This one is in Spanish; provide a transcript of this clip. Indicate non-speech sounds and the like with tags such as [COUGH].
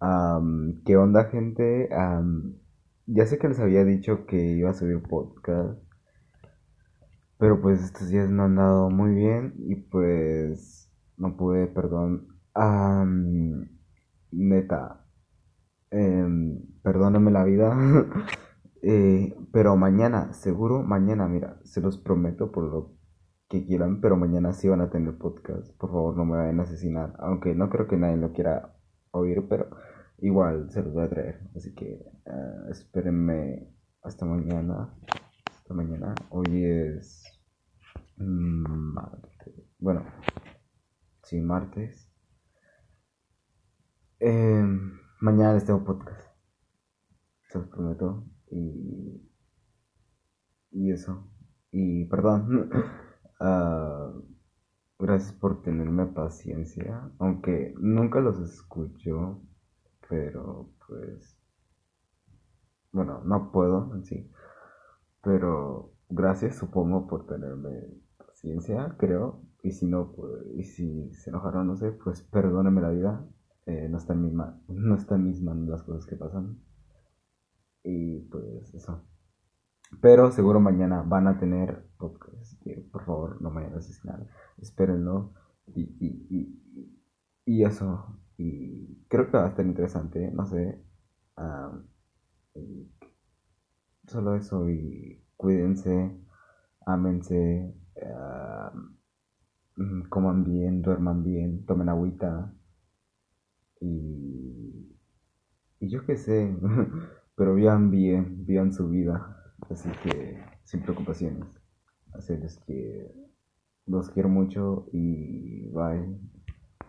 Am, ¿qué onda, gente? Ya sé que les había dicho que iba a subir podcast, pero pues estos días no han dado muy bien y pues no pude, perdón. Am, neta, em, perdóname la vida. [LAUGHS] Eh, pero mañana, seguro, mañana, mira, se los prometo por lo que quieran, pero mañana sí van a tener podcast. Por favor, no me vayan a asesinar, aunque no creo que nadie lo quiera oír, pero igual se los voy a traer. Así que ah, espérenme hasta mañana. Hasta mañana. Hoy es mm, martes. Bueno, sí, martes. Em, mañana les tengo podcast. Se los prometo. Y, y eso. Y perdón. [LAUGHS] Ah, gracias por tenerme paciencia. Aunque nunca los escucho. Pero pues. Bueno, no puedo en sí. Pero gracias, supongo, por tenerme paciencia, creo. Y si no, pues, y si se enojaron, no sé, pues perdóname la vida. Eh, no está en mi no está en mis manos las cosas que pasan. Y pues eso. Pero seguro mañana van a tener podcast. Por favor no me vayan. Espérenlo. Y, y, y, y eso. Y creo que va a estar interesante. No sé. y solo eso. Y cuídense. Ámense. mm, coman bien. Duerman bien. Tomen agüita. Y, y yo qué sé. [LAUGHS] Pero vivan bien. Vivan su vida. Así que sin preocupaciones. Así es que los quiero mucho y bye.